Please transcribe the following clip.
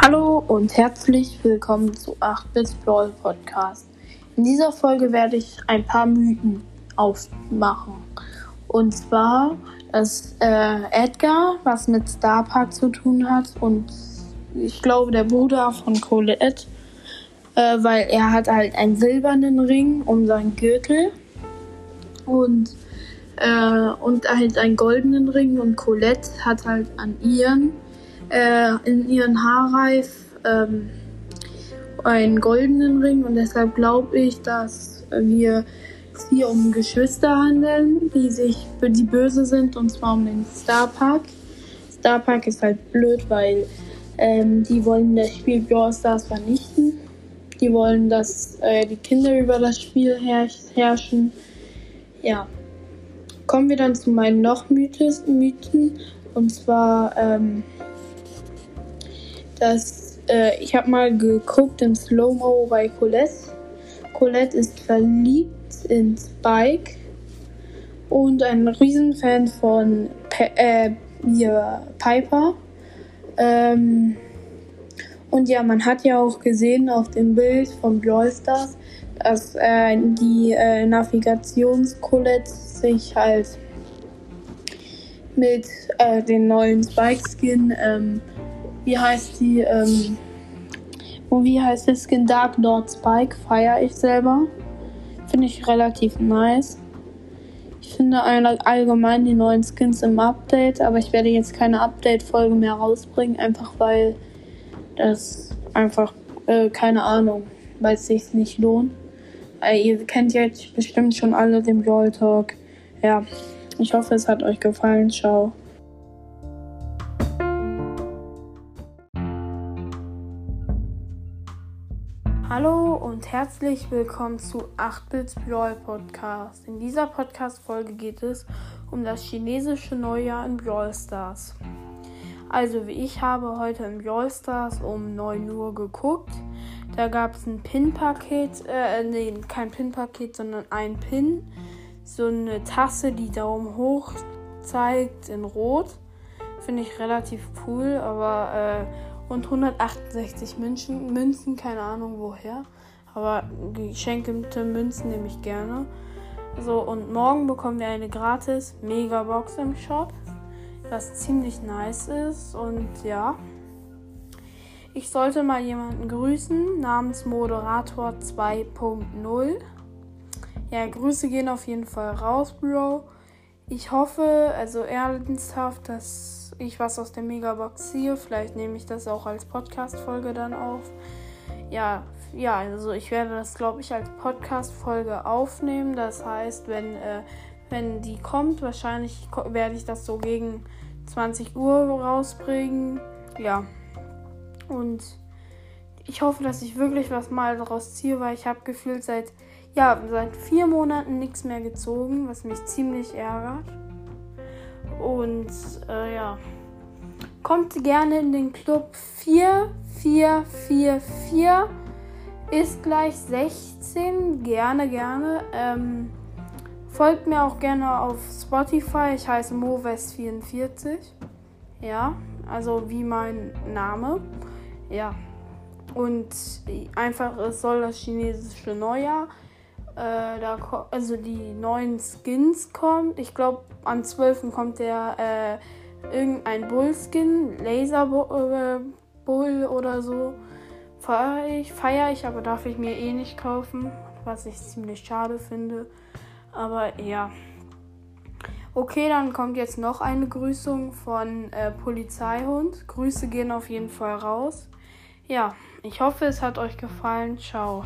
Hallo und herzlich willkommen zu 8-Bit Brawl Podcast. In dieser Folge werde ich ein paar Mythen aufmachen. Und zwar, dass äh, Edgar was mit Star Park zu tun hat und ich glaube der Bruder von Colette, äh, weil er hat halt einen silbernen Ring um seinen Gürtel und äh, und halt einen goldenen Ring und Colette hat halt an ihren äh, in ihren Haarreif ähm, einen goldenen Ring und deshalb glaube ich, dass wir es hier um Geschwister handeln, die sich die böse sind und zwar um den Star Park. Star Park ist halt blöd, weil ähm, die wollen das Spiel Brawl Stars vernichten. Die wollen, dass äh, die Kinder über das Spiel herrschen. Ja. Kommen wir dann zu meinen noch Mythes, Mythen. Und zwar ähm, dass äh, ich habe mal geguckt im Slow-Mo bei Colette. Colette ist verliebt in Spike und ein Riesenfan von Pe äh, hier, Piper. Ähm, und ja, man hat ja auch gesehen auf dem Bild von Brawl dass äh, die äh, Navigationscolette sich halt mit äh, den neuen Spike-Skin ähm, wie heißt die, ähm, wie heißt das Skin Dark Lord Spike, feiere ich selber. Finde ich relativ nice. Ich finde allgemein die neuen Skins im Update, aber ich werde jetzt keine Update-Folge mehr rausbringen, einfach weil das einfach, äh, keine Ahnung, weil es sich nicht lohnt. Äh, ihr kennt jetzt bestimmt schon alle den Brawl Talk. Ja, ich hoffe, es hat euch gefallen. Ciao. Hallo und herzlich willkommen zu 8-Bit Brawl Podcast. In dieser Podcast-Folge geht es um das chinesische Neujahr in Brawl Stars. Also, wie ich habe heute in Brawl Stars um 9 Uhr geguckt. Da gab es ein Pin-Paket, äh, nee, kein Pin-Paket, sondern ein Pin. So eine Tasse, die Daumen hoch zeigt in Rot. Finde ich relativ cool, aber äh, und 168 Münzen, Münzen, keine Ahnung woher. Aber geschenkte Münzen nehme ich gerne. So, und morgen bekommen wir eine gratis Megabox im Shop, was ziemlich nice ist. Und ja, ich sollte mal jemanden grüßen namens Moderator 2.0. Ja, Grüße gehen auf jeden Fall raus, Bro. Ich hoffe, also ernsthaft, dass ich was aus der Megabox ziehe. Vielleicht nehme ich das auch als Podcast-Folge dann auf. Ja, ja, also ich werde das, glaube ich, als Podcast-Folge aufnehmen. Das heißt, wenn, äh, wenn die kommt, wahrscheinlich werde ich das so gegen 20 Uhr rausbringen. Ja. Und ich hoffe, dass ich wirklich was mal daraus ziehe, weil ich habe gefühlt seit, ja, seit vier Monaten nichts mehr gezogen, was mich ziemlich ärgert. Und äh, ja, kommt gerne in den Club 4444. Ist gleich 16. Gerne, gerne. Ähm, folgt mir auch gerne auf Spotify. Ich heiße Moves44. Ja, also wie mein Name. Ja. Und einfach, es soll das chinesische Neujahr äh, da also die neuen Skins kommt. Ich glaube, am 12. kommt der äh, irgendein Bull-Skin, Laser äh, Bull oder so. Feiere ich, feier ich, aber darf ich mir eh nicht kaufen, was ich ziemlich schade finde. Aber ja. Okay, dann kommt jetzt noch eine Grüßung von äh, Polizeihund. Grüße gehen auf jeden Fall raus. Ja, ich hoffe, es hat euch gefallen. Ciao.